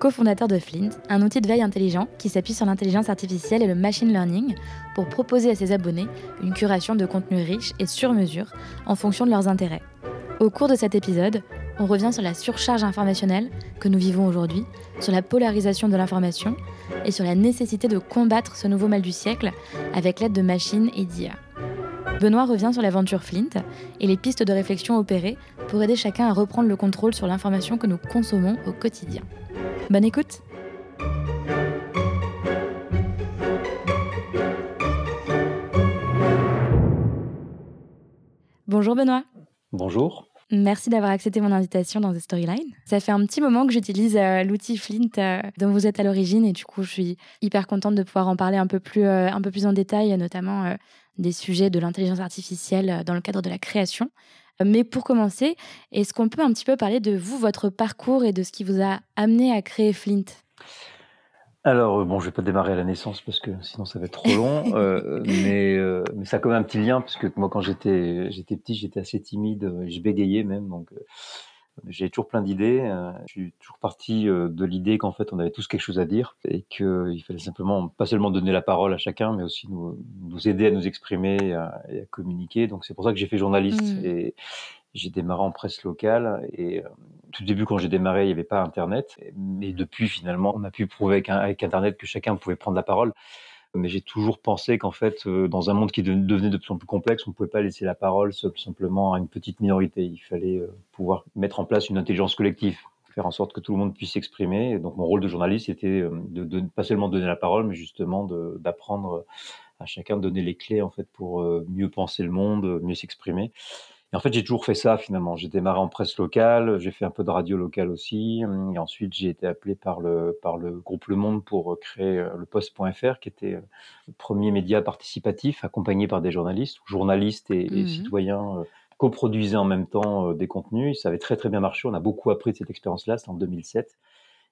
cofondateur de Flint, un outil de veille intelligent qui s'appuie sur l'intelligence artificielle et le machine learning pour proposer à ses abonnés une curation de contenus riches et sur mesure en fonction de leurs intérêts. Au cours de cet épisode, on revient sur la surcharge informationnelle que nous vivons aujourd'hui, sur la polarisation de l'information et sur la nécessité de combattre ce nouveau mal du siècle avec l'aide de machines et d'IA. Benoît revient sur l'aventure Flint et les pistes de réflexion opérées pour aider chacun à reprendre le contrôle sur l'information que nous consommons au quotidien. Bonne écoute Bonjour Benoît. Bonjour. Merci d'avoir accepté mon invitation dans The Storyline. Ça fait un petit moment que j'utilise euh, l'outil Flint euh, dont vous êtes à l'origine et du coup je suis hyper contente de pouvoir en parler un peu plus, euh, un peu plus en détail, notamment des sujets de l'intelligence artificielle dans le cadre de la création. Mais pour commencer, est-ce qu'on peut un petit peu parler de vous, votre parcours et de ce qui vous a amené à créer Flint? Alors, bon, je vais pas démarrer à la naissance parce que sinon ça va être trop long, mais, mais ça a quand même un petit lien parce que moi quand j'étais j'étais petit, j'étais assez timide, je bégayais même, donc j'ai toujours plein d'idées. je suis toujours parti de l'idée qu'en fait on avait tous quelque chose à dire et qu'il fallait simplement pas seulement donner la parole à chacun, mais aussi nous, nous aider à nous exprimer et à, communiquer. Donc c'est pour ça que j'ai fait journaliste mmh. et j'ai démarré en presse locale et tout début, quand j'ai démarré, il n'y avait pas Internet. Mais depuis, finalement, on a pu prouver avec, avec Internet que chacun pouvait prendre la parole. Mais j'ai toujours pensé qu'en fait, euh, dans un monde qui devenait de plus en plus complexe, on ne pouvait pas laisser la parole simplement à une petite minorité. Il fallait euh, pouvoir mettre en place une intelligence collective, faire en sorte que tout le monde puisse s'exprimer. Donc mon rôle de journaliste, c'était euh, de, ne pas seulement donner la parole, mais justement d'apprendre à chacun de donner les clés en fait pour mieux penser le monde, mieux s'exprimer. Et en fait, j'ai toujours fait ça finalement. J'ai démarré en presse locale, j'ai fait un peu de radio locale aussi. Et ensuite, j'ai été appelé par le, par le groupe Le Monde pour créer euh, le Poste.fr, qui était euh, le premier média participatif accompagné par des journalistes, journalistes et, mmh citoyens euh, coproduisaient en même temps des contenus. Ça avait très très bien marché. On a beaucoup appris de cette expérience-là. C'était en 2007.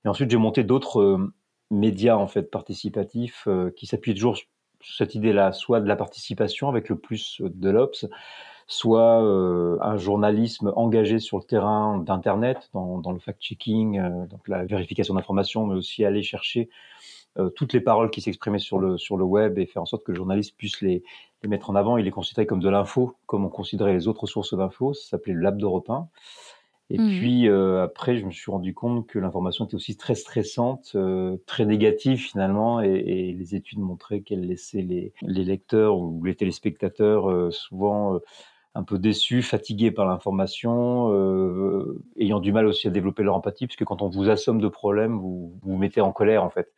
Et ensuite, j'ai monté d'autres médias en fait participatifs qui s'appuient toujours sur cette idée-là, soit de la participation avec le plus de l'Obs, soit euh, un journalisme engagé sur le terrain d'Internet, dans, dans, le fact-checking, euh, donc la vérification d'informations, mais aussi aller chercher euh, toutes les paroles qui s'exprimaient sur le, sur le web et faire en sorte que le journaliste puisse les, les mettre en avant. Il les considérait comme de l'info, comme on considérait les autres sources d'infos. Ça s'appelait le Lab d'Europe 1. Et mmh. puis après, je me suis rendu compte que l'information était aussi très stressante, très négative finalement, et, et, les études montraient qu'elle laissait les, les, lecteurs ou les téléspectateurs souvent un peu déçus, fatigués par l'information, euh, ayant du mal aussi à développer leur empathie, puisque quand on vous assomme de problèmes, vous vous, mettez en colère en fait.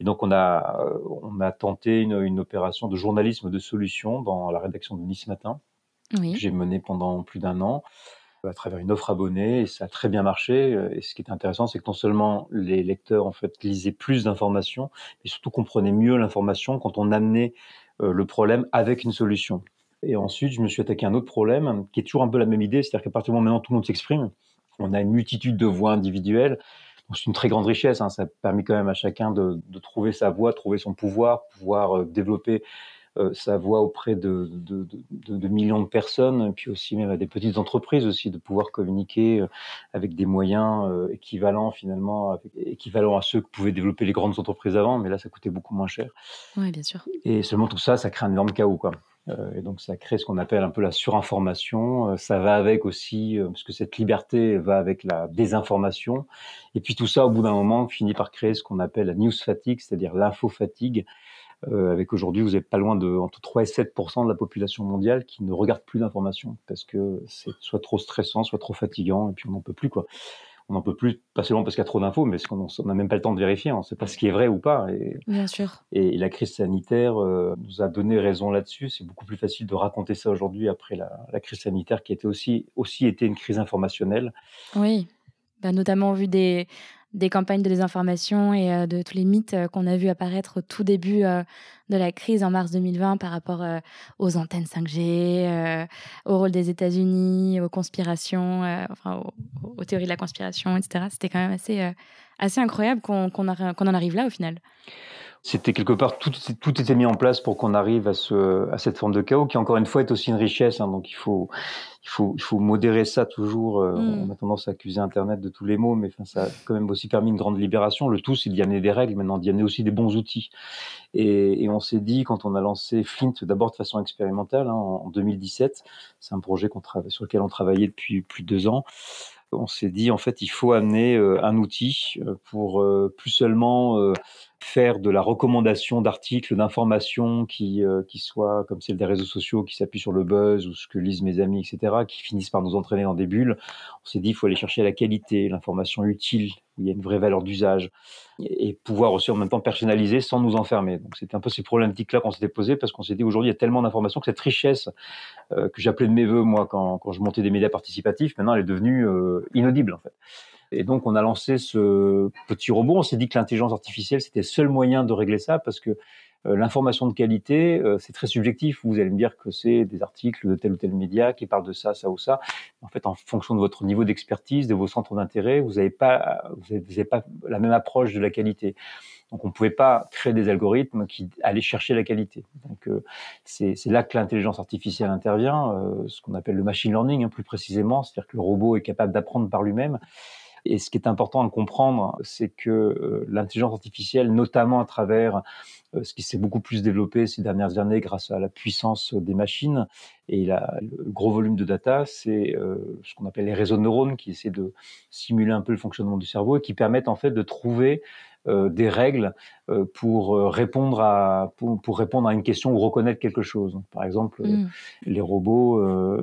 Et donc on a, euh, on a tenté une, une opération de journalisme de solution dans la rédaction de Nice Matin, que j'ai menée pendant plus d'un an à travers une offre abonnée et ça a très bien marché. Et ce qui est intéressant, c'est que non seulement les lecteurs en fait lisaient plus d'informations, mais surtout comprenaient mieux l'information quand on amenait euh, le problème avec une solution. Et ensuite, je me suis attaqué à un autre problème qui est toujours un peu la même idée, c'est-à-dire qu'à partir du moment où maintenant tout le monde s'exprime, on a une multitude de voix individuelles. C'est une très grande richesse. Hein. Ça permet quand même à chacun de, de, trouver sa voix, trouver son pouvoir, pouvoir euh, développer euh, sa voix auprès de, de, de, millions de personnes, puis aussi même à des petites entreprises aussi, de pouvoir communiquer euh, avec des moyens euh, équivalents finalement, équivalents à ceux que pouvaient développer les grandes entreprises avant, mais là ça coûtait beaucoup moins cher. Oui, bien sûr. Et seulement tout ça, ça crée un énorme chaos, quoi. Euh, et donc ça crée ce qu'on appelle un peu la surinformation. Euh, ça va avec aussi, euh, parce que cette liberté va avec la désinformation. Et puis tout ça, au bout d'un moment, finit par créer ce qu'on appelle la news fatigue, c'est-à-dire l'info fatigue. avec aujourd'hui, vous êtes pas loin de entre 3 et 7 de la population mondiale qui ne regarde plus d'informations parce que c'est soit trop stressant, soit trop fatigant, et puis on n'en peut plus quoi on n'en peut plus, pas seulement parce qu'il y a trop d'infos, mais parce qu'on n'a même pas le temps de vérifier, on ne sait pas ce qui est vrai ou pas. Et, Bien sûr. Et, la crise sanitaire euh, nous a donné raison là-dessus. C'est beaucoup plus facile de raconter ça aujourd'hui après la, crise sanitaire qui était aussi, aussi été une crise informationnelle. Oui, bah, notamment vu des, des campagnes de désinformation et euh, de tous les mythes euh, qu'on a vu apparaître au tout début euh, de la crise en mars 2020 par rapport aux antennes 5G, au rôle des États-Unis, aux conspirations, enfin aux, théories de la conspiration, etc. C'était quand même assez, assez incroyable qu'on en arrive là au final c'était quelque part tout, tout était mis en place pour qu'on arrive à, ce, à cette forme de chaos qui encore une fois est aussi une richesse. Hein, donc il faut, il faut, il faut modérer ça toujours. Euh, mm. On a tendance à accuser Internet de tous les maux, mais enfin, ça a quand même aussi permis une grande libération. Le tout, c'est d'y amener des règles, maintenant d'y amener aussi des bons outils. Et, et on s'est dit quand on a lancé Flint d'abord de façon expérimentale hein, en 2017, c'est un projet qu'on sur lequel on travaillait depuis plus de deux ans on s'est dit en fait il faut amener euh, un outil euh, pour plus seulement faire de la recommandation d'articles, d'informations qui, euh, qui soient comme celle des réseaux sociaux, qui s'appuient sur le buzz ou ce que lisent mes amis, etc., qui finissent par nous entraîner dans des bulles. On s'est dit, il faut aller chercher la qualité, l'information utile, où il y a une vraie valeur d'usage, et pouvoir aussi en même temps personnaliser sans nous enfermer. Donc c'était un peu ces problématiques-là qu'on s'était posées, parce qu'on s'est dit, aujourd'hui, il y a tellement d'informations que cette richesse euh, que j'appelais de mes voeux, moi, quand, quand je montais des médias participatifs, maintenant, elle est devenue euh, inaudible, en fait. Et donc, on a lancé ce petit robot. On s'est dit que l'intelligence artificielle, c'était le seul moyen de régler ça parce que euh, l'information de qualité, euh, c'est très subjectif. Vous allez me dire que c'est des articles de tel ou tel média qui parlent de ça, ça ou ça. En fait, en fonction de votre niveau d'expertise, de vos centres d'intérêt, vous n'avez pas, vous avez pas la même approche de la qualité. Donc, on ne pouvait pas créer des algorithmes qui allaient chercher la qualité. Donc, euh, c'est là que l'intelligence artificielle intervient, ce qu'on appelle le machine learning, hein, plus précisément, c'est-à-dire que le robot est capable d'apprendre par lui-même. Et ce qui est important à comprendre, c'est que euh, l'intelligence artificielle, notamment à travers euh, ce qui s'est beaucoup plus développé ces dernières années grâce à la puissance des machines et la, le gros volume de data, c'est euh, ce qu'on appelle les réseaux de neurones qui essaient de simuler un peu le fonctionnement du cerveau et qui permettent en fait de trouver des règles euh, pour euh, répondre à pour, pour, répondre à une question ou reconnaître quelque chose. par exemple, mm. les robots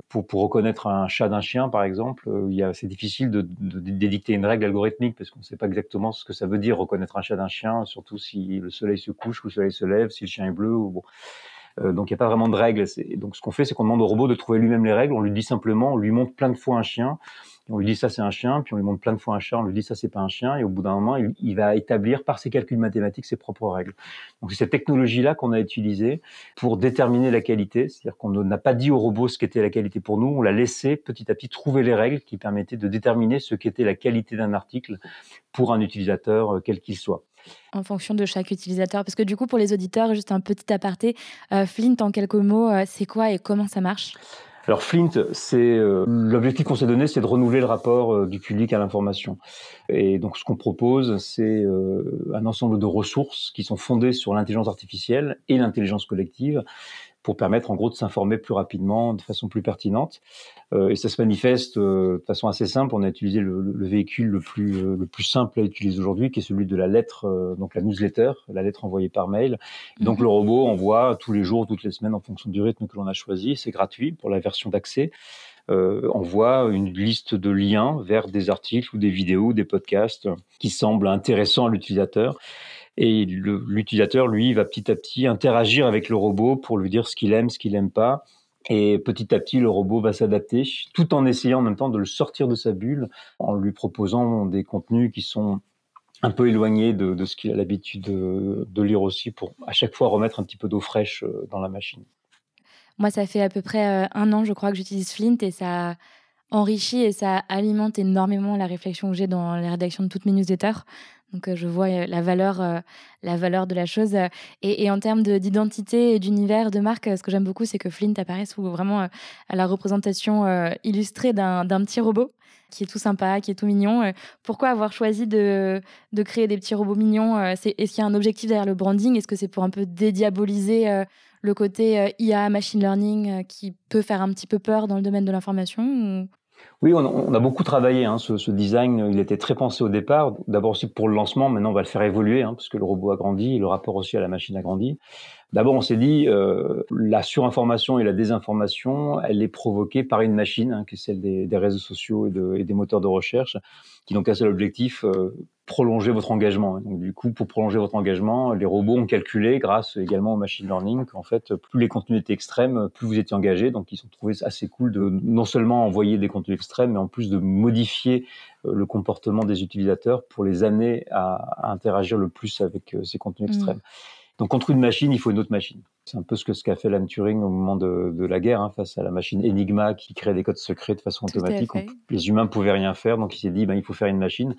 pour pour reconnaître un chat d'un chien, par exemple, il y a c'est difficile de, de, d'édicter une règle algorithmique parce qu'on ne sait pas exactement ce que ça veut dire reconnaître un chat d'un chien, surtout si le soleil se couche ou le soleil se lève, si le chien est bleu ou bon. donc il n'y a pas vraiment de règles. Donc ce qu'on fait, c'est qu'on demande au robot de trouver lui-même les règles. On lui dit simplement, on lui montre plein de fois un chien on lui dit ça c'est un chien, puis on lui montre plein de fois un chat, on lui dit ça c'est pas un chien, et au bout d'un moment, il, va établir par ses calculs mathématiques ses propres règles. Donc c'est cette technologie-là qu'on a utilisée pour déterminer la qualité, c'est-à-dire qu'on n'a pas dit au robot ce qu'était la qualité pour nous, on l'a laissé petit à petit trouver les règles qui permettaient de déterminer ce qu'était la qualité d'un article pour un utilisateur euh, quel qu'il soit. En fonction de chaque utilisateur. Parce que du coup, pour les auditeurs, juste un petit aparté, euh, Flint, en quelques mots, euh, c'est quoi et comment ça marche? Alors Flint, c'est euh, l'objectif qu'on s'est donné, c'est de renouveler le rapport euh, du public à l'information. Et donc ce qu'on propose, c'est euh, un ensemble de ressources qui sont fondées sur l'intelligence artificielle et l'intelligence collective pour permettre en gros de s'informer plus rapidement, de façon plus pertinente. Euh, et ça se manifeste euh, de façon assez simple. On a utilisé le, le, véhicule le plus, euh, le plus simple à utiliser aujourd'hui, qui est celui de la lettre, donc la newsletter, la lettre envoyée par mail. Donc mhm. le robot envoie tous les jours, toutes les semaines, en fonction du rythme que l'on a choisi. C'est gratuit pour la version d'accès. Euh, envoie une liste de liens vers des articles ou des vidéos, des podcasts qui semblent intéressants à l'utilisateur. Et l'utilisateur, lui, va petit à petit interagir avec le robot pour lui dire ce qu'il aime, ce qu'il n'aime pas. Et petit à petit, le robot va s'adapter, tout en essayant en même temps de le sortir de sa bulle, en lui proposant des contenus qui sont un peu éloignés de, ce qu'il a l'habitude de, lire aussi, pour à chaque fois remettre un petit peu d'eau fraîche euh, dans la machine. Moi, ça fait à peu près euh, un an, je crois, que j'utilise Flint et ça enrichit et ça alimente énormément la réflexion que j'ai dans la rédaction de toutes mes newsletters. Donc, euh, je vois euh, la valeur, euh, la valeur de la chose. Et, en termes d'identité et d'univers de marque, ce que j'aime beaucoup, c'est que Flint apparaît sous vraiment à la représentation illustrée d'un petit robot qui est tout sympa, qui est tout mignon. Pourquoi avoir choisi de, de créer des petits robots mignons Est-ce qu'il y a un objectif derrière le branding? Est-ce que c'est pour un peu dédiaboliser le côté IA, machine learning, qui peut faire un petit peu peur dans le domaine de l'information Oui, on, a beaucoup travaillé hein, ce, design. Il était très pensé au départ. D'abord aussi pour le lancement. Maintenant, on va le faire évoluer hein, parce que le robot a grandi et le rapport aussi à la machine a grandi. D'abord, on s'est dit euh, la surinformation et la désinformation, elle est provoquée par une machine, hein, qui est celle des, réseaux sociaux et, des moteurs de recherche, qui donc a seul objectif euh, prolonger votre engagement. Donc, du coup, pour prolonger votre engagement, les robots ont calculé, grâce également au machine learning, qu'en fait, plus les contenus étaient extrêmes, plus vous étiez engagé. Donc, ils ont trouvé assez cool de non seulement envoyer des contenus extrêmes, mais en plus de modifier euh, le comportement des utilisateurs pour les amener à, interagir le plus avec euh, ces contenus mmh. Donc, contre une machine, il faut une autre machine. C'est un peu ce que ce qu'a fait Alan Turing au moment de, de la guerre, hein, face à la machine Enigma qui crée des codes secrets de façon automatique. les humains pouvaient rien faire, donc il s'est dit, ben, il faut faire une machine.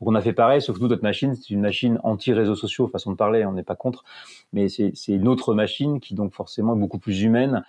Donc on a fait pareil, sauf que nous, notre machine, c'est une machine anti-réseaux sociaux, façon de parler, on n'est pas contre, mais c'est une autre machine qui donc forcément est beaucoup plus humaine.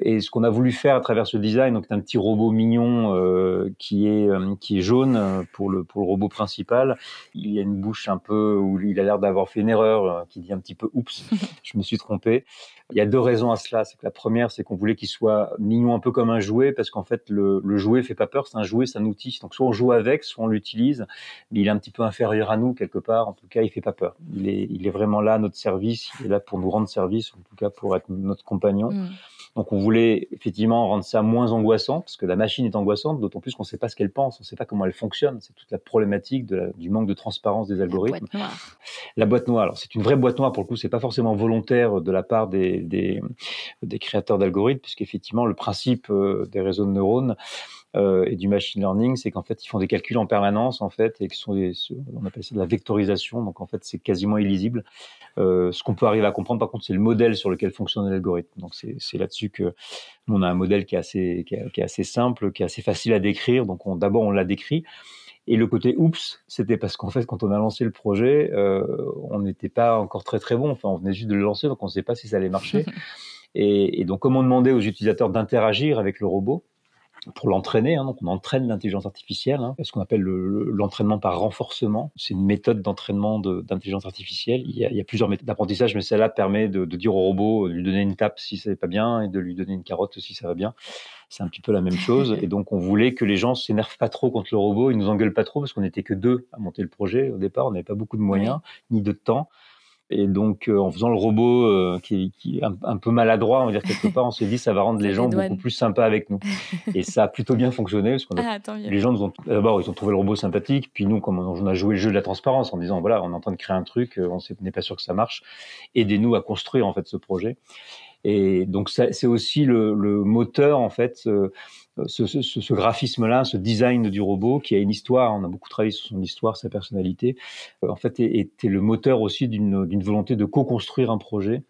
Et ce qu'on a voulu faire à travers ce design, donc un petit robot mignon euh, qui est euh, qui est jaune euh, pour le pour le robot principal. Il y a une bouche un peu où il a l'air d'avoir fait une erreur, euh, qui dit un petit peu oups, je me suis trompé. Il y a deux raisons à cela. C'est que la première, c'est qu'on voulait qu'il soit mignon un peu comme un jouet, parce qu'en fait, le, le jouet fait pas peur. C'est un jouet, c'est un outil. Donc, soit on joue avec, soit on l'utilise. Mais il est un petit peu inférieur à nous, quelque part. En tout cas, il fait pas peur. Il est, il est vraiment là à notre service. Il est là pour nous rendre service, en tout cas pour être notre compagnon. Mm. Donc on voulait effectivement rendre ça moins angoissant, parce que la machine est angoissante, d'autant plus qu'on ne sait pas ce qu'elle pense, on ne sait pas comment elle fonctionne. C'est toute la problématique du manque de transparence des algorithmes. La boîte noire. La boîte noire. Alors c'est une vraie boîte noire pour le coup, c'est pas forcément volontaire de la part des, des, des créateurs d'algorithmes, puisqu'effectivement le principe euh, des réseaux de neurones, euh, et du machine learning, c'est qu'en fait, ils font des calculs en permanence, en fait, et qui sont des, on appelle ça de la vectorisation. Donc, en fait, c'est quasiment illisible. Euh, ce qu'on peut arriver à comprendre, par contre, c'est le modèle sur lequel fonctionne l'algorithme. Donc, c'est là-dessus que nous, on a un modèle qui est assez, qui est, assez simple, qui est assez facile à décrire. Donc, d'abord, on l'a décrit. Et le côté oups, c'était parce qu'en fait, quand on a lancé le projet, euh, on n'était pas encore très très bon. Enfin, on venait juste de le lancer, donc on ne sait pas si ça allait marcher. et, et, donc, comme on demandait aux utilisateurs d'interagir avec le robot, pour l'entraîner. Hein, donc, on entraîne l'intelligence artificielle, hein, ce qu'on appelle l'entraînement par renforcement. C'est une méthode d'entraînement d'intelligence artificielle. Il y, a, il y, a, plusieurs méthodes d'apprentissage, mais celle-là permet de, de, dire au robot, de lui donner une tape si ça va pas bien et de lui donner une carotte si ça va bien. C'est un petit peu la même chose. Et donc, on voulait que les gens s'énervent pas trop contre le robot, ils nous engueulent pas trop parce qu'on n'était que deux à monter le projet au départ. On n'avait pas beaucoup de moyens ni de temps. Et donc, euh, en faisant le robot euh, qui, qui, est un, peu maladroit, on va dire quelque part, on s'est dit ça va rendre les gens beaucoup plus sympas avec nous. et ça a plutôt bien fonctionné parce que ah, les gens nous ont d'abord ils ont trouvé le robot sympathique, puis nous comme on a joué le jeu de la transparence en disant voilà on est en train de créer un truc, euh, on n'est pas sûr que ça marche, aidez-nous à construire en fait ce projet. Et donc c'est aussi le, le, moteur en fait ce, ce, ce graphisme-là, ce design du robot qui a une histoire, on a beaucoup travaillé sur son histoire, sa personnalité, euh, en fait était le moteur aussi d'une volonté de co-construire un projet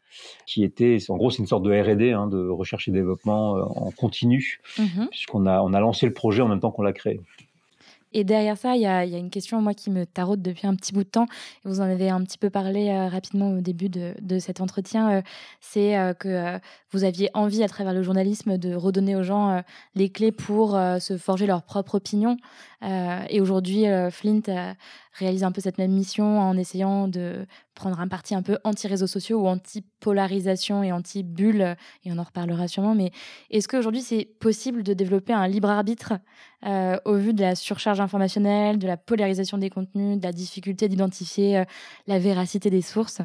qui était, en gros c'est une sorte de R&D, hein, de recherche et développement euh, en continu, mm-hmm. puisqu'on a, on a lancé le projet en même temps qu'on l'a créé. Et derrière ça, il y a, une question, moi, qui me taraude depuis un petit bout de temps. Vous en avez un petit peu parlé euh, rapidement au début de, cet entretien. Euh, c'est euh, que vous aviez envie, à travers le journalisme, de redonner aux gens les clés pour se forger leur propre opinion. Et aujourd'hui, Flint réalise un peu cette même mission en essayant de prendre un parti un peu anti-réseaux sociaux ou anti-polarisation et anti-bulle, et on en reparlera sûrement, mais est-ce qu'aujourd'hui c'est possible de développer un libre arbitre au vu de la surcharge informationnelle, de la polarisation des contenus, de la difficulté d'identifier la véracité des sources?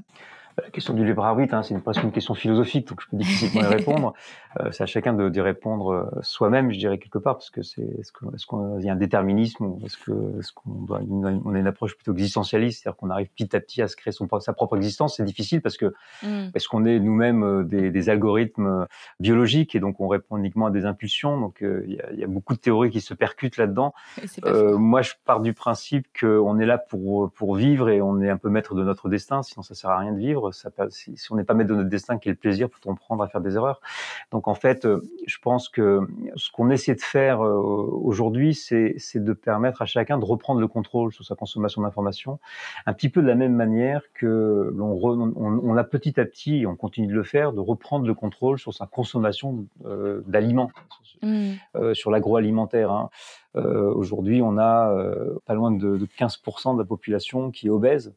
La question du libre arbitre, hein, c'est presque une question philosophique, donc je peux difficilement y répondre. Euh, c'est à chacun de, d'y répondre euh, soi-même, je dirais quelque part, parce que c'est est-ce qu'il y a un déterminisme ou est-ce que est-ce qu'on doit on a une approche plutôt existentialiste, c'est-à-dire qu'on arrive petit à petit à se créer son sa propre existence. C'est difficile parce que mm. parce qu'on est nous-mêmes euh, des, des, algorithmes biologiques et donc on répond uniquement à des impulsions. Donc il y, a, y, a, beaucoup de théories qui se percutent là-dedans. moi, je pars du principe qu'on est là pour pour vivre et on est un peu maître de notre destin, sinon ça sert à rien de vivre. Ça, si, si on n'est pas maître de notre destin, quel plaisir peut-on prendre à faire des erreurs? Donc en fait, euh, je pense que ce qu'on essaie de faire euh, aujourd'hui, c'est de permettre à chacun de reprendre le contrôle sur sa consommation d'informations, un petit peu de la même manière que l'on on, a petit à petit, et on continue de le faire, de reprendre le contrôle sur sa consommation euh, d'aliments, mmh. sur l'agroalimentaire. Hein. Aujourd'hui, on a pas loin de, de 15% de la population qui est obèse.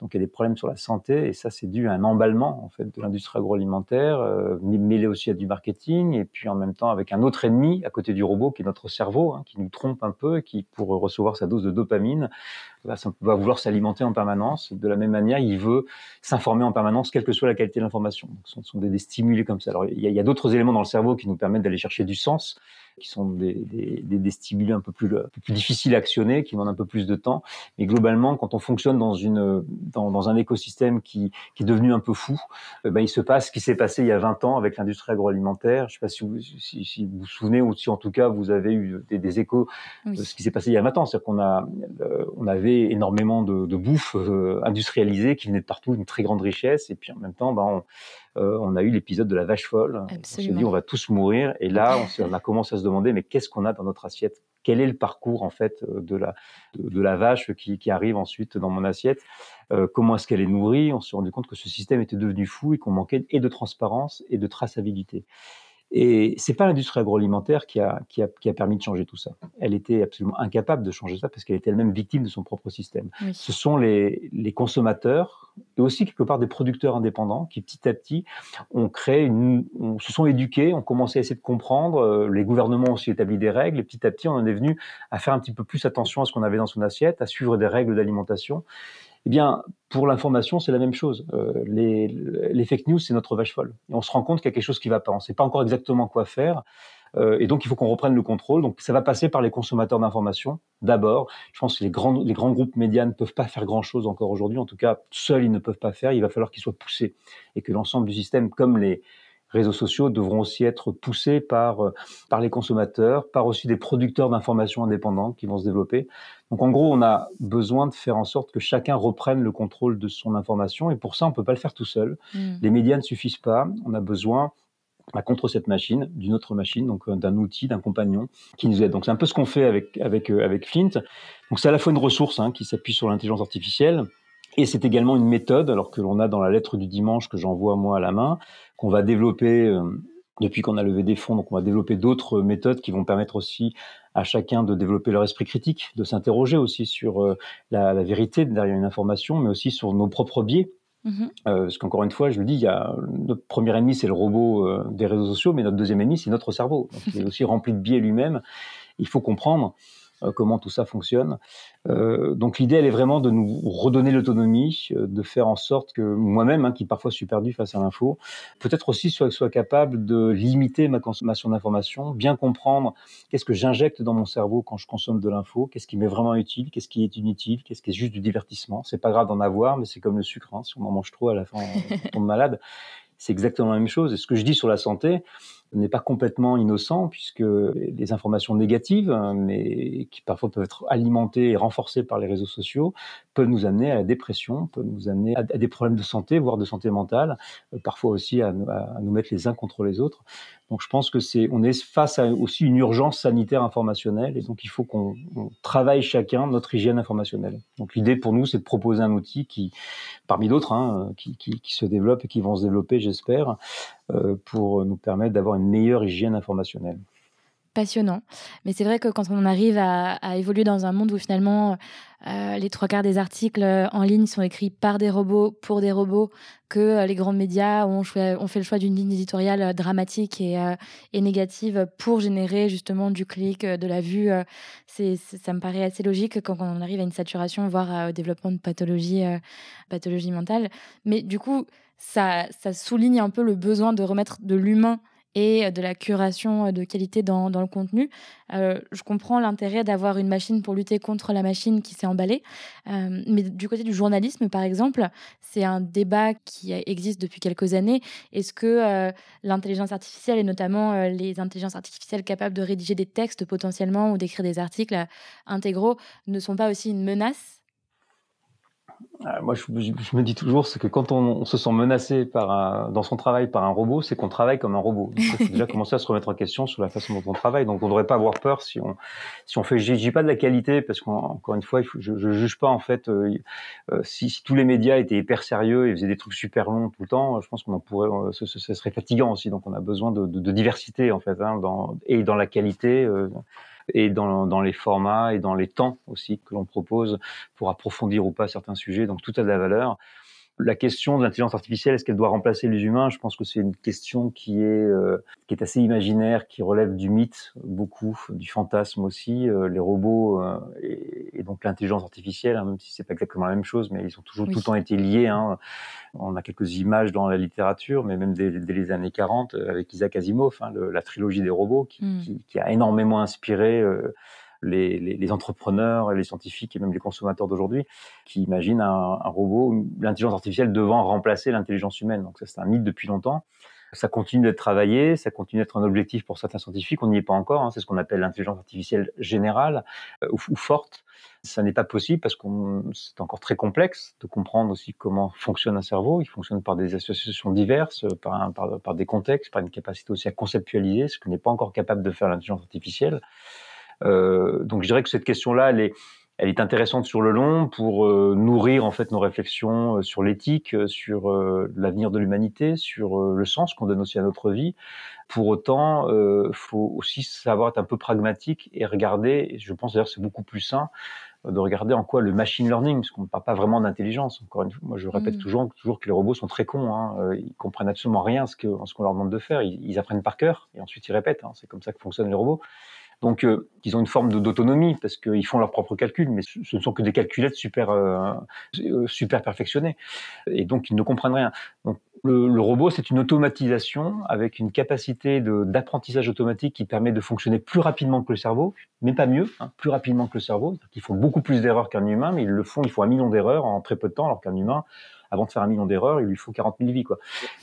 Donc il y a des problèmes sur la santé et ça c'est dû à un emballement en fait de l'industrie agroalimentaire, euh, mêlé aussi à du marketing et puis en même temps avec un autre ennemi à côté du robot qui est notre cerveau, hein, qui nous trompe un peu qui pour recevoir sa dose de dopamine va, va vouloir s'alimenter en permanence. De la même manière, il veut s'informer en permanence, quelle que soit la qualité de l'information. Ce sont des, des, stimulés comme ça. Alors il y a, a d'autres éléments dans le cerveau qui nous permettent d'aller chercher du sens qui sont des, des, des, stimuli un peu, plus, un peu plus difficiles à actionner, qui demandent un peu plus de temps. Mais globalement, quand on fonctionne dans, une, dans, dans un écosystème qui, qui, est devenu un peu fou, eh ben, il se passe ce qui s'est passé il y a 20 ans avec l'industrie agroalimentaire. Je ne sais pas si vous, si, si vous vous souvenez ou si en tout cas vous avez eu des, des échos de ce qui s'est passé il y a 20 ans. C'est-à-dire qu'on a, euh, on avait énormément de, de bouffe euh, industrialisée qui venait de partout, une très grande richesse. Et puis en même temps, ben, on, euh, on a eu l'épisode de la vache folle. On s'est dit on va tous mourir. Et là, on, on, a commencé à se demander mais qu'est-ce qu'on a dans notre assiette? Quel est le parcours en fait euh, de la de, la vache qui, qui, arrive ensuite dans mon assiette? Euh, Comment est-ce qu'elle est nourrie? On s'est rendu compte que ce système était devenu fou et qu'on manquait et de transparence et de traçabilité. Et c'est pas l'industrie agroalimentaire qui a, qui, a, qui a, permis de changer tout ça. Elle était absolument incapable de changer ça parce qu'elle était elle-même victime de son propre système. Oui. Ce sont les, les, consommateurs et aussi quelque part des producteurs indépendants qui petit à petit ont créé, une, on, se sont éduqués, ont commencé à essayer de comprendre. Euh, les gouvernements ont aussi établi des règles et petit à petit on en est venu à faire un petit peu plus attention à ce qu'on avait dans son assiette, à suivre des règles d'alimentation. Eh bien, pour l'information, c'est la même chose. Euh, les, fake news, c'est notre vache folle. On se rend compte qu'il y a quelque chose qui va pas. On ne sait pas encore exactement quoi faire. Euh, et donc, il faut qu'on reprenne le contrôle. Donc, ça va passer par les consommateurs d'information. D'abord, je pense que les grands, les grands groupes médias ne peuvent pas faire grand-chose encore aujourd'hui. En tout cas, seuls, ils ne peuvent pas faire. Il va falloir qu'ils soient poussés. Et que l'ensemble du système, comme les, réseaux sociaux devront aussi être poussés par, euh, par les consommateurs, par aussi des producteurs d'informations indépendants qui vont se développer. Donc en gros, on a besoin de faire en sorte que chacun reprenne le contrôle de son information et pour ça, on ne peut pas le faire tout seul. Mmh. Les médias ne suffisent pas. On a besoin bah, contre cette machine, d'une autre machine, donc euh, d'un outil, d'un compagnon qui nous aide. Donc c'est un peu ce qu'on fait avec avec euh, avec Flint. Donc c'est à la fois une ressource hein, qui s'appuie sur l'intelligence artificielle, et c'est également une méthode, alors que l'on a dans la lettre du dimanche que j'envoie moi à la main, qu'on va développer euh, depuis qu'on a levé des fonds. Donc on va développer d'autres méthodes qui vont permettre aussi à chacun de développer leur esprit critique, de s'interroger aussi sur euh, la, la, vérité derrière une information, mais aussi sur nos propres biais. Mmh. Euh, parce qu'encore une fois, je le dis, il y a, notre premier ennemi, c'est le robot des réseaux sociaux, mais notre deuxième ennemi, c'est notre cerveau. Donc, il est aussi rempli de biais lui-même. Il faut comprendre comment tout ça fonctionne. Euh, donc l'idée, elle est vraiment de nous redonner l'autonomie, euh, de faire en sorte que moi-même, hein, qui parfois suis perdu face à l'info, peut-être aussi soit, soit capable de limiter ma consommation d'informations, bien comprendre qu'est-ce que j'injecte dans mon cerveau quand je consomme de l'info, qu'est-ce qui m'est vraiment utile, qu'est-ce qui est inutile, qu'est-ce qui est juste du divertissement. C'est pas grave d'en avoir, mais c'est comme le sucre, hein, si on en mange trop, à la fin, on tombe malade. C'est exactement la même chose. Et ce que je dis sur la santé, n'est pas complètement innocent puisque les informations négatives, hein, mais qui parfois peuvent être alimentées et renforcées par les réseaux sociaux, peuvent nous amener à la dépression, peuvent nous amener à, des problèmes de santé, voire de santé mentale, euh, parfois aussi à, à, nous mettre les uns contre les autres. Donc je pense que c'est, on est face à aussi une urgence sanitaire informationnelle et donc il faut qu'on travaille chacun notre hygiène informationnelle. Donc l'idée pour nous, c'est de proposer un outil qui, parmi d'autres, hein, qui, qui, qui, se développe et qui vont se développer, j'espère, euh, pour nous permettre d'avoir une meilleure hygiène informationnelle passionnant. Mais c'est vrai que quand on arrive à, évoluer dans un monde où finalement euh, les trois quarts des articles en ligne sont écrits par des robots, pour des robots, que euh, les grands médias ont, fait le choix d'une ligne éditoriale dramatique et, euh, négative pour générer justement du clic, de la vue, ça me paraît assez logique quand on arrive à une saturation, voire au développement de pathologie mentales. Mais du coup, ça souligne un peu le besoin de remettre de l'humain et de la curation de qualité dans, dans le contenu. Euh, je comprends l'intérêt d'avoir une machine pour lutter contre la machine qui s'est emballée. Euh, mais du côté du journalisme, par exemple, c'est un débat qui existe depuis quelques années. Est-ce que euh, l'intelligence artificielle, et notamment euh, les intelligences artificielles capables de rédiger des textes potentiellement ou d'écrire des articles intégraux, ne sont pas aussi une menace euh, moi, je, je, me dis toujours, c'est que quand on, on, se sent menacé par un, dans son travail par un robot, c'est qu'on travaille comme un robot. Il faut déjà commencer à se remettre en question sur la façon dont on travaille. Donc, on ne devrait pas avoir peur si on, si on fait. Je dis pas de la qualité parce qu'encore une fois, je, je juge pas en fait. Euh, euh, si, si, tous les médias étaient hyper sérieux et faisaient des trucs super longs tout le temps, je pense qu'on en pourrait. Euh, ce, ce, serait fatigant aussi. Donc, on a besoin de, de, de diversité en fait, hein, dans, et dans la qualité. Euh, et dans, les formats et dans les temps aussi que l'on propose pour approfondir ou pas certains sujets. Donc tout a de la valeur la question de l'intelligence artificielle, est-ce qu'elle doit remplacer les humains? Je pense que c'est une question qui est euh, qui est assez imaginaire, qui relève du mythe beaucoup, du fantasme aussi. Euh, les robots euh, et, donc l'intelligence artificielle, hein, même si c'est pas exactement la même chose, mais ils ont toujours tout le temps été liés. Hein. On a quelques images dans la littérature, mais même dès, les années 40 avec Isaac Asimov, hein, la trilogie des robots, qui, hmm. qui, qui a énormément inspiré les, les, les, entrepreneurs, les scientifiques et même les consommateurs d'aujourd'hui qui imaginent un, un robot, l'intelligence artificielle devant remplacer l'intelligence humaine. Donc ça, c'est un mythe depuis longtemps. Ça continue d'être travaillé, ça continue d'être un objectif pour certains scientifiques. On n'y est pas encore. Hein. C'est ce qu'on appelle l'intelligence artificielle générale euh, ou, forte. Ça n'est pas possible parce qu'on c'est encore très complexe de comprendre aussi comment fonctionne un cerveau. Il fonctionne par des associations diverses, par, par, par des contextes, par une capacité aussi à conceptualiser, ce que n'est pas encore capable de faire l'intelligence artificielle. Euh, donc je dirais que cette question-là, elle est, elle est intéressante sur le long pour euh, nourrir en fait nos réflexions euh, sur l'éthique, sur l'avenir de l'humanité, sur le sens qu'on donne aussi à notre vie. Pour autant, il faut aussi savoir être un peu pragmatique et regarder. Je pense d'ailleurs c'est beaucoup plus sain de regarder en quoi le machine learning, parce qu'on ne parle pas vraiment d'intelligence. Encore une fois, moi je répète mm. toujours, toujours que les robots sont très cons. Hein. Ils comprennent absolument rien ce qu'on ce qu'on leur demande de faire. Ils, ils, apprennent par cœur et ensuite ils répètent. Hein. C'est comme ça que fonctionnent les robots. Donc, euh, ils ont une forme d'autonomie parce qu'ils font leurs propres calculs, mais ce ne sont que des calculettes super, euh, euh, super perfectionnées. Et donc, ils ne comprennent rien. Donc, le, le robot, c'est une automatisation avec une capacité d'apprentissage automatique qui permet de fonctionner plus rapidement que le cerveau, mais pas mieux, hein, plus rapidement que le cerveau. Ils font beaucoup plus d'erreurs qu'un humain, mais ils le font, ils font un million d'erreurs en très peu de temps, alors qu'un humain, avant de faire un million d'erreurs, il lui faut 40 000 vies. Quoi.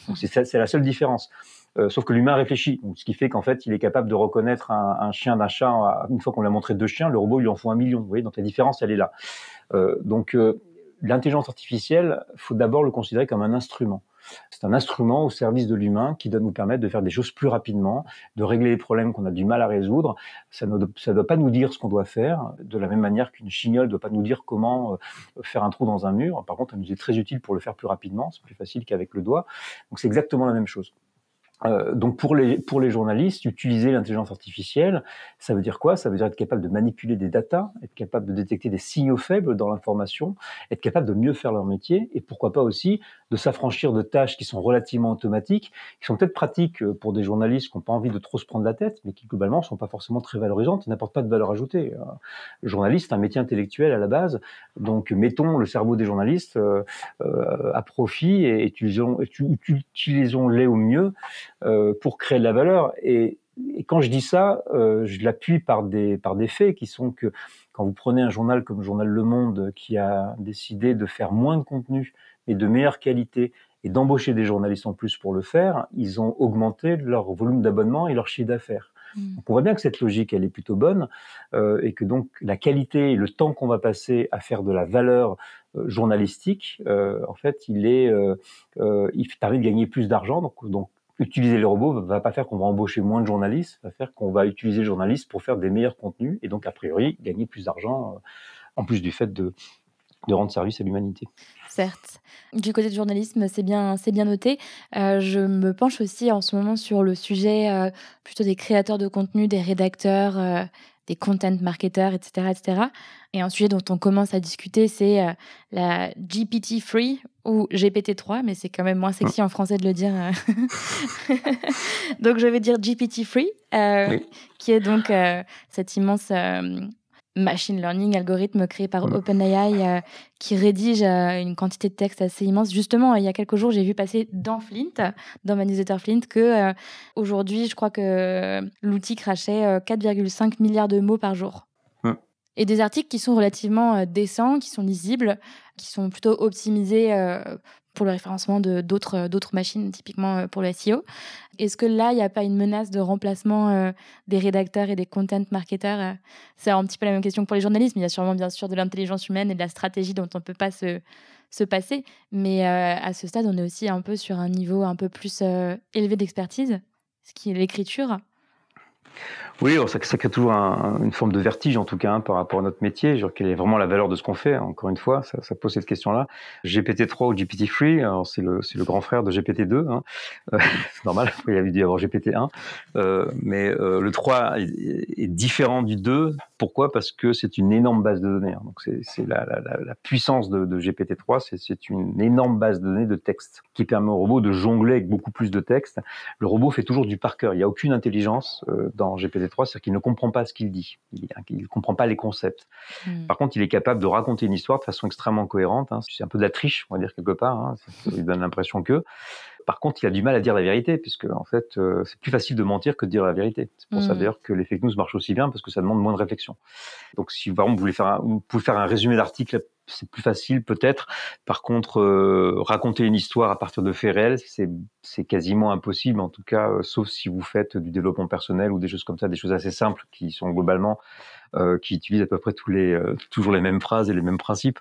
Donc, c'est la seule différence. Euh, sauf que l'humain réfléchit, ce qui fait qu'en fait, il est capable de reconnaître un, chien d'un chat. Une fois qu'on lui a montré deux chiens, le robot, lui en faut un million. Vous voyez, donc la différence, elle est là. Euh, donc, euh, l'intelligence artificielle, faut d'abord le considérer comme un instrument. C'est un instrument au service de l'humain qui doit nous permettre de faire des choses plus rapidement, de régler les problèmes qu'on a du mal à résoudre. Ça ne ça doit pas nous dire ce qu'on doit faire, de la même manière qu'une chignole ne doit pas nous dire comment faire un trou dans un mur. Par contre, elle nous est très utile pour le faire plus rapidement. C'est plus facile qu'avec le doigt. Donc, c'est exactement la même chose. Euh, donc pour les pour les journalistes, utiliser l'intelligence artificielle, ça veut dire quoi? Ça veut dire être capable de manipuler des datas, être capable de détecter des signaux faibles dans l'information, être capable de mieux faire leur métier et pourquoi pas aussi de s'affranchir de tâches qui sont relativement automatiques, qui sont peut-être pratiques euh, pour des journalistes qui n'ont pas envie de trop se prendre la tête, mais qui globalement sont pas forcément très valorisantes et n'apportent pas de valeur ajoutée. Euh, le journaliste, c'est un métier intellectuel à la base, donc mettons le cerveau des journalistes euh, à profit et utilisons utilisons-les au mieux euh, pour créer de la valeur. Et, quand je dis ça, euh, je l'appuie par des, par des faits qui sont que quand vous prenez un journal comme le journal Le Monde qui a décidé de faire moins de contenu et de meilleure qualité et d'embaucher des journalistes en plus pour le faire, ils ont augmenté leur volume d'abonnement et leur chiffre d'affaires. Mmh. on voit bien que cette logique, elle est plutôt bonne euh, et que donc la qualité et le temps qu'on va passer à faire de la valeur euh, journalistique, euh, en fait, il est, euh, euh il permet de gagner plus d'argent. Donc, donc utiliser les robots va pas faire qu'on va embaucher moins de journalistes, va faire qu'on va utiliser les journalistes pour faire des meilleurs contenus et donc a priori gagner plus d'argent euh, en plus du fait de, rendre service à l'humanité. Certes. Du côté du journalisme, c'est bien, c'est bien noté. Euh, je me penche aussi en ce moment sur le sujet euh, plutôt des créateurs de contenu, des rédacteurs, des content marketers, etc., etc. Et un sujet dont on commence à discuter, c'est euh, la GPT-3 ou GPT-3, mais c'est quand même moins sexy en français de le dire. Euh. donc je vais dire GPT-3, euh, qui est donc cette immense machine learning, algorithme créé par OpenAI qui rédige une quantité de texte assez immense. Justement, il y a quelques jours, j'ai vu passer dans Flint, dans ma newsletter Flint, que aujourd'hui, je crois que l'outil crachait 4,5 milliards de mots par jour. Hum. Et des articles qui sont relativement décents, qui sont lisibles, qui sont plutôt optimisés pour le référencement d'autres d'autres machines, typiquement euh, pour le SEO. Est-ce que là, il n'y a pas une menace de remplacement euh, des rédacteurs et des content marketeurs euh? C'est un petit peu la même question que pour les journalistes, mais il y a sûrement bien sûr de l'intelligence humaine et de la stratégie dont on ne peut pas se, se passer. Mais à ce stade, on est aussi un peu sur un niveau un peu plus élevé d'expertise, ce qui est l'écriture. Oui, ça, crée toujours une forme de vertige en tout cas hein, par rapport à notre métier. Quelle est vraiment la valeur de ce qu'on fait Encore une fois, ça, pose cette question-là. GPT-3 ou GPT-3, c'est le, grand frère de GPT-2. Hein. Euh, c'est normal, il y avait dû y avoir GPT-1. Euh, mais euh, le 3 est, différent du 2. Pourquoi? Parce que c'est une énorme base de données. Hein. Donc c'est la, puissance de, de GPT-3, c'est une énorme base de données de texte qui permet au robot de jongler avec beaucoup plus de texte. Le robot fait toujours du par cœur. Il n'y a aucune intelligence euh, dans GPT-3 c'est-à-dire qu'il ne comprend pas ce qu'il dit, il ne comprend pas les concepts. Hmm. Par contre, il est capable de raconter une histoire de façon extrêmement cohérente. Hein. C'est un peu de la triche, on va dire quelque part. Hein. Ça lui donne l'impression que. Par contre, il a du mal à dire la vérité, puisque en fait, euh, c'est plus facile de mentir que de dire la vérité. C'est pour ça hmm. d'ailleurs que les fake news marchent aussi bien, parce que ça demande moins de réflexion. Donc, si par exemple, vous voulez faire un, vous pouvez faire un résumé d'article c'est plus facile peut-être. Par contre, euh, raconter une histoire à partir de faits réels, c'est quasiment impossible, en tout cas, euh, sauf si vous faites du développement personnel ou des choses comme ça, des choses assez simples qui sont globalement euh, qui utilisent à peu près tous les, toujours les mêmes phrases et les mêmes principes.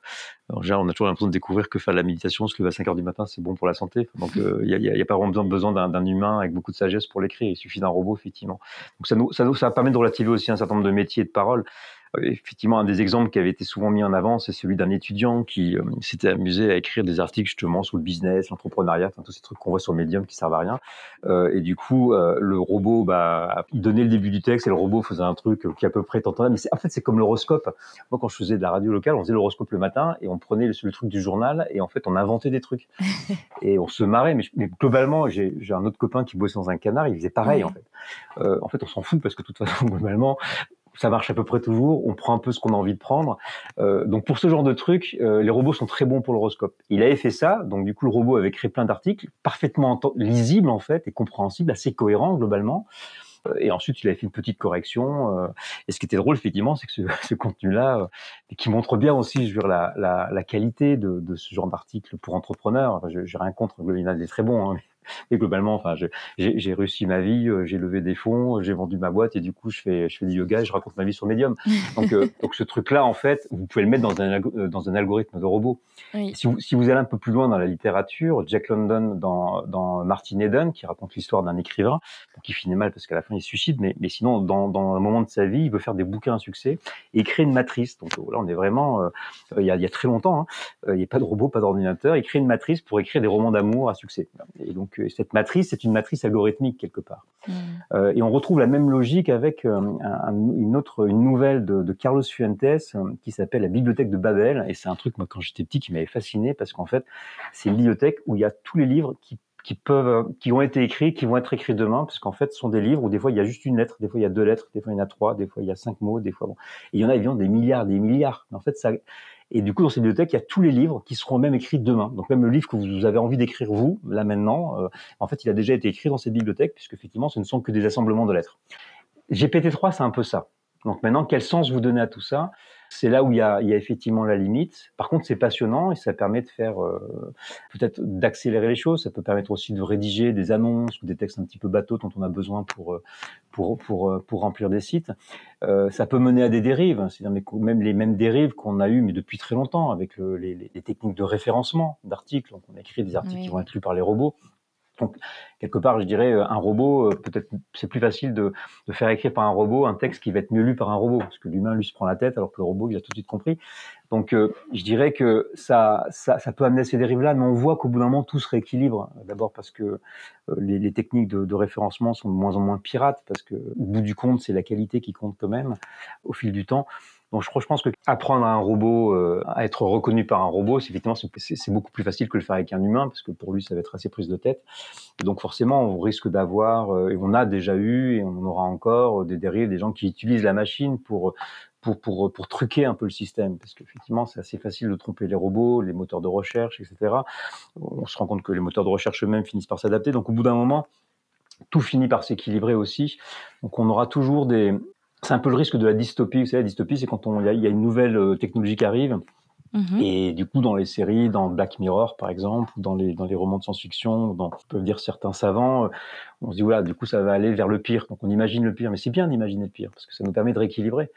En général, on a toujours l'impression de découvrir que faire de la méditation, se lever à 5 heures du matin, c'est bon pour la santé. Donc, il n'y a, y a, pas vraiment besoin d'un humain avec beaucoup de sagesse pour l'écrire. Il suffit d'un robot, effectivement. Donc, ça nous, ça nous, ça permet de relativiser aussi un certain nombre de métiers et de paroles effectivement, un des exemples qui avait été souvent mis en avant, c'est celui d'un étudiant qui euh, s'était amusé à écrire des articles justement sur le business, l'entrepreneuriat, tous ces trucs qu'on voit sur Medium qui servent à rien. Euh, et du coup, euh, le robot, bah, il donnait le début du texte et le robot faisait un truc qui à peu près t'entendait. Mais en fait, c'est comme l'horoscope. Moi, quand je faisais de la radio locale, on faisait l'horoscope le matin et on prenait le, truc du journal et en fait, on inventait des trucs. et on se marrait. Mais, globalement, j'ai un autre copain qui bossait dans un canard, il faisait pareil en fait. en fait, on s'en fout parce que de toute façon, globalement, ça marche à peu près toujours. On prend un peu ce qu'on a envie de prendre. Euh, donc pour ce genre de truc, euh, les robots sont très bons pour l'horoscope. Il avait fait ça, donc du coup le robot avait créé plein d'articles parfaitement lisibles en fait et compréhensibles, assez cohérents globalement. Euh, et ensuite, il avait fait une petite correction. Euh, et ce qui était drôle, effectivement, c'est que ce, ce contenu-là, euh, qui montre bien aussi, je veux dire, la, la, la qualité de, de, ce genre d'article pour entrepreneurs. Enfin, j'ai rien contre, il est très bon, hein, et globalement, enfin, j'ai réussi ma vie, euh, j'ai levé des fonds, j'ai vendu ma boîte et du coup, je fais, je fais du yoga et je raconte ma vie sur Medium. Donc, euh, donc ce truc-là, en fait, vous pouvez le mettre dans un, euh, dans un algorithme de robot. Si, vous, si vous allez un peu plus loin dans la littérature, Jack London dans, dans Martin Eden, qui raconte l'histoire d'un écrivain, qui finit mal parce qu'à la fin il se suicide, mais, mais sinon, dans, dans un moment de sa vie, il veut faire des bouquins à succès et il crée une matrice. Donc là, on est vraiment, il, y a, il y a très longtemps, hein, il n'y a pas de robot, pas d'ordinateur, il crée une matrice pour écrire des romans d'amour à succès. Et donc, cette matrice, c'est une matrice algorithmique quelque part. Mm. Euh, et on retrouve la même logique avec euh, une autre, une nouvelle de, Carlos Fuentes euh, qui s'appelle la bibliothèque de Babel. Et c'est un truc, moi, quand j'étais petit, qui m'avait fasciné parce qu'en fait, c'est une bibliothèque où il y a tous les livres qui qui peuvent, qui ont été écrits, qui vont être écrits demain, parce qu'en fait, ce sont des livres où des fois il y a juste une lettre, des fois il y a deux lettres, des fois il y en a trois, des fois il y a cinq mots, des fois bon. Et il y en a évidemment des milliards, des milliards. Mais en fait, ça, et du coup, dans cette bibliothèque, il y a tous les livres qui seront même écrits demain. Donc même le livre que vous avez envie d'écrire vous, là maintenant, euh, en fait, il a déjà été écrit dans cette bibliothèque, puisque effectivement, ce ne sont que des assemblements de lettres. GPT-3, c'est un peu ça. Donc maintenant, quel sens vous donnez à tout ça? C'est là où il y, a, il y a, effectivement la limite. Par contre, c'est passionnant et ça permet de faire euh, peut-être d'accélérer les choses. Ça peut permettre aussi de rédiger des annonces ou des textes un petit peu bateaux dont on a besoin pour euh, pour pour euh, pour remplir des sites. Euh, ça peut mener à des dérives, hein. c'est-à-dire même les mêmes dérives qu'on a eues mais depuis très longtemps avec le, les, les, techniques de référencement d'articles. Donc on a écrit des articles qui vont être lus par les robots. Donc, quelque part, je dirais, euh, un robot, euh, peut-être, c'est plus facile de, faire écrire par un robot un texte qui va être mieux lu par un robot, parce que l'humain, lui, se prend la tête, alors que le robot, il a tout de suite compris. Donc, euh, je dirais que ça, ça, peut amener à ces dérives-là, mais on voit qu'au bout d'un moment, tout se rééquilibre. D'abord parce que les, les, techniques de, de, référencement sont de moins en moins pirates, parce que, au bout du compte, c'est la qualité qui compte quand même, au fil du temps. Donc je, je pense que apprendre à un robot euh, à être reconnu par un robot, c'est effectivement c'est beaucoup plus facile que le faire avec un humain parce que pour lui ça va être assez prise de tête. donc forcément on risque d'avoir euh, et on a déjà eu et on aura encore des dérives des gens qui utilisent la machine pour pour, pour, pour truquer un peu le système, parce qu'effectivement, c'est assez facile de tromper les robots, les moteurs de recherche, etc. On se rend compte que les moteurs de recherche eux-mêmes finissent par s'adapter. Donc, au bout d'un moment, tout finit par s'équilibrer aussi. Donc, on aura toujours des, c'est un peu le risque de la dystopie. Vous savez, la dystopie, c'est quand il y, a une nouvelle euh, technologie qui arrive. Mhm. Et du coup, dans les séries, dans Black Mirror, par exemple, ou dans les, dans les romans de science-fiction, dans, peuvent dire certains savants, euh, on se dit voilà, du coup ça va aller vers le pire. Donc on imagine le pire, mais c'est bien d'imaginer le pire parce que ça nous permet de rééquilibrer.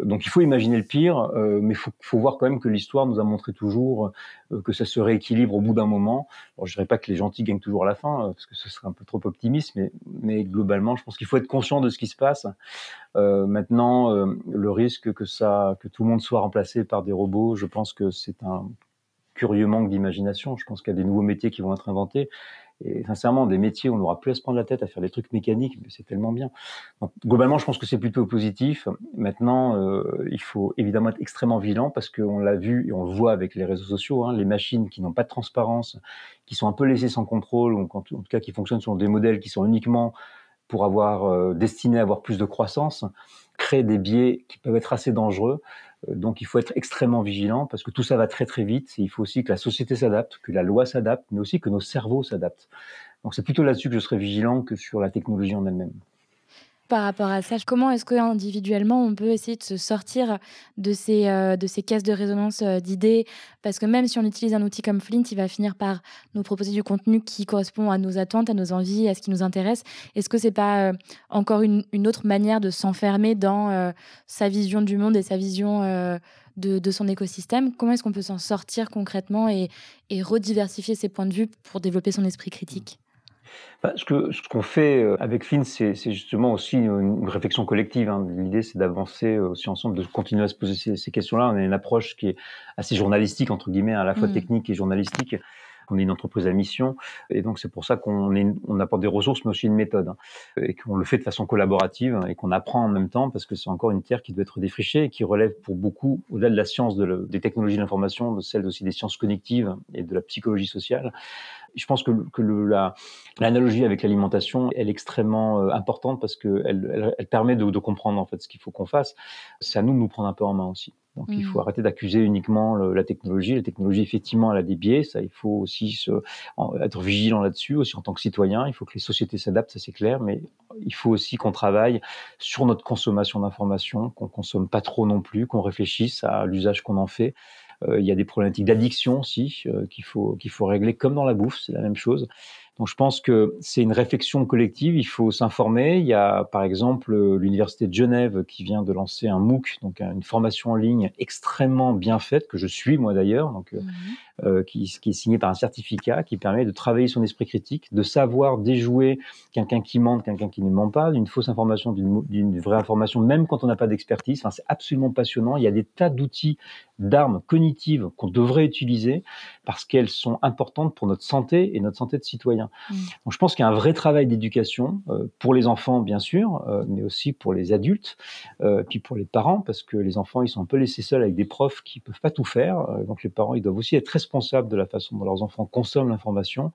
Donc il faut imaginer le pire, euh, mais faut, faut, voir quand même que l'histoire nous a montré toujours euh, que ça se rééquilibre au bout d'un moment. Alors, je dirais pas que les gentils gagnent toujours à la fin euh, parce que ce serait un peu trop optimiste, mais, mais globalement je pense qu'il faut être conscient de ce qui se passe. Euh, maintenant, le risque que ça, que tout le monde soit remplacé par des robots, je pense que c'est un curieux manque d'imagination. Je pense qu'il y a des nouveaux métiers qui vont être inventés. Et sincèrement, des métiers on n'aura plus à se prendre la tête à faire des trucs mécaniques, mais c'est tellement bien. Donc, globalement, je pense que c'est plutôt positif. Maintenant, euh, il faut évidemment être extrêmement vigilant parce qu'on l'a vu et on le voit avec les réseaux sociaux, hein, les machines qui n'ont pas de transparence, qui sont un peu laissées sans contrôle, ou en tout cas qui fonctionnent sur des modèles qui sont uniquement pour avoir euh, destiné à avoir plus de croissance, créent des biais qui peuvent être assez dangereux. Euh, donc il faut être extrêmement vigilant parce que tout ça va très très vite. il faut aussi que la société s'adapte, que la loi s'adapte, mais aussi que nos cerveaux s'adaptent. Donc c'est plutôt là-dessus que je serai vigilant que sur la technologie en elle-même par rapport à ça. Comment est-ce qu'individuellement, on peut essayer de se sortir de ces, euh, de ces caisses de résonance euh, d'idées? Parce que même si on utilise un outil comme Flint, il va finir par nous proposer du contenu qui correspond à nos attentes, à nos envies, à ce qui nous intéresse. Est-ce que c'est pas euh, encore une, autre manière de s'enfermer dans sa vision du monde et sa vision de, de, son écosystème? Comment est-ce qu'on peut s'en sortir concrètement et, et rediversifier ses points de vue pour développer son esprit critique? Ce qu'on ce qu'on fait euh, avec Fin, c'est justement aussi une, réflexion collective. Hein. L'idée, c'est d'avancer aussi ensemble, de continuer à se poser ces, ces questions-là. On a une approche qui est assez journalistique, entre guillemets, à la fois mmh. technique et journalistique. On est une entreprise à mission, et donc c'est pour ça qu'on on apporte des ressources, mais aussi une méthode, hein, et qu'on le fait de façon collaborative, et qu'on apprend en même temps, parce que c'est encore une terre qui doit être défrichée, et qui relève pour beaucoup, au-delà de la science de des technologies de l'information, de celle aussi des sciences cognitives et de la psychologie sociale je pense que, que l'analogie avec l'alimentation, elle est extrêmement euh, importante parce qu'elle elle, elle, permet de, de, comprendre en fait ce qu'il faut qu'on fasse. C'est à nous de nous prendre un peu en main aussi. Donc il faut mmh. arrêter d'accuser uniquement la technologie. La technologie, effectivement, elle a des biais. Ça, il faut aussi se, être vigilant là-dessus, aussi en tant que citoyen. Il faut que les sociétés s'adaptent, ça c'est clair. Mais il faut aussi qu'on travaille sur notre consommation d'informations, qu'on consomme pas trop non plus, qu'on réfléchisse à l'usage qu'on en fait. Euh, il y a des problématiques d'addiction aussi euh, qu'il faut qu'il faut régler, comme dans la bouffe, c'est la même chose. Donc je pense que c'est une réflexion collective, il faut s'informer. Il y a par exemple l'Université de Genève qui vient de lancer un MOOC, donc une formation en ligne extrêmement bien faite, que je suis moi d'ailleurs, donc euh, mhm. Euh, qui, qui, est signé par un certificat qui permet de travailler son esprit critique, de savoir déjouer quelqu'un qui ment, quelqu'un qui ne ment pas, d'une fausse information, d'une vraie information, même quand on n'a pas d'expertise. Enfin, c'est absolument passionnant. Il y a des tas d'outils, d'armes cognitives qu'on devrait utiliser parce qu'elles sont importantes pour notre santé et notre santé de citoyen. Mmh. Donc, je pense qu'il y a un vrai travail d'éducation euh, pour les enfants, bien sûr, euh, mais aussi pour les adultes, euh, puis pour les parents, parce que les enfants, ils sont un peu laissés seuls avec des profs qui peuvent pas tout faire. Donc, les parents, ils doivent aussi être responsables de la façon dont leurs enfants consomment l'information.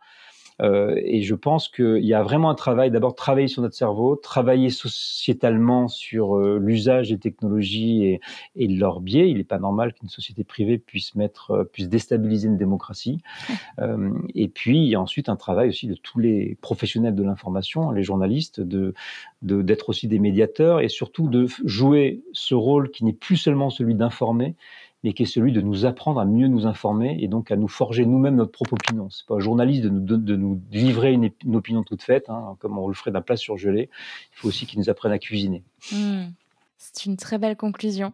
Euh, et je pense qu'il y a vraiment un travail, d'abord travailler sur notre cerveau, travailler sociétalement sur euh, l'usage des technologies et, et leur biais. Il n'est pas normal qu'une société privée puisse mettre, euh, puisse déstabiliser une démocratie. Et puis il y a ensuite un travail aussi de tous les professionnels de l'information, les journalistes, de d'être aussi des médiateurs et surtout de jouer ce rôle qui n'est plus seulement celui d'informer, mais qui est celui de nous apprendre à mieux nous informer et donc à nous forger nous-mêmes notre propre opinion. C'est pas un journaliste de nous, de, nous livrer une, opinion toute faite, hein, comme on le ferait d'un plat surgelé. Il faut aussi qu'ils nous apprennent à cuisiner. Hmm. C'est une très belle conclusion.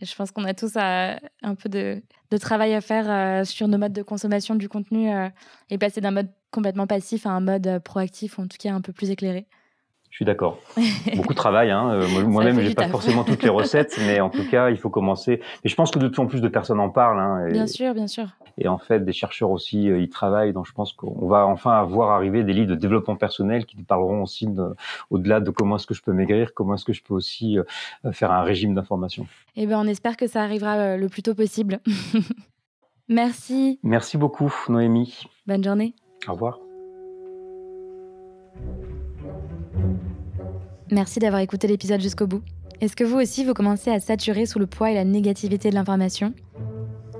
je pense qu'on a tous euh, un peu de, travail à faire euh, sur nos modes de consommation du contenu euh, et passer d'un mode complètement passif à un mode proactif, ou en tout cas un peu plus éclairé. Je suis d'accord. Beaucoup de travail. Hein. Euh, moi-même, j'ai pas forcément toutes les recettes, mais en tout cas, il faut commencer. Mais je pense que de plus en plus de personnes en parlent. Hein, et, bien sûr, bien sûr. Et en fait, des chercheurs aussi euh, y travaillent. Donc, je pense qu'on va enfin voir arriver des livres de développement personnel qui parleront aussi de, au-delà de comment est-ce que je peux maigrir, comment est-ce que je peux aussi euh, faire un régime d'information. Eh ben, on espère que ça arrivera le plus tôt possible. Merci. Merci beaucoup, Noémie. Bonne journée. Au revoir. Merci d'avoir écouté l'épisode jusqu'au bout. Est-ce que vous aussi, vous commencez à saturer sous le poids et la négativité de l'information?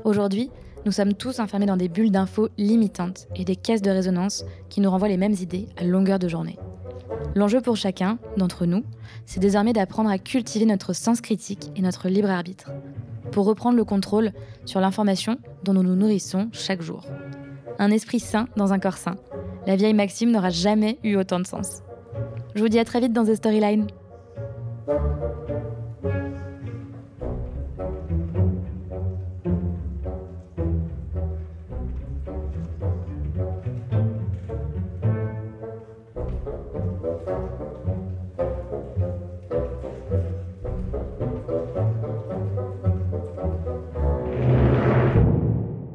Aujourd'hui, nous sommes tous enfermés dans des bulles d'infos limitantes et des caisses de résonance qui nous renvoient les mêmes idées à longueur de journée. L'enjeu pour chacun d'entre nous, c'est désormais d'apprendre à cultiver notre sens critique et notre libre arbitre, pour reprendre le contrôle sur l'information dont nous nous nourrissons chaque jour. Un esprit sain dans un corps sain. La vieille maxime n'aura jamais eu autant de sens. Je vous dis à très vite dans The Storyline.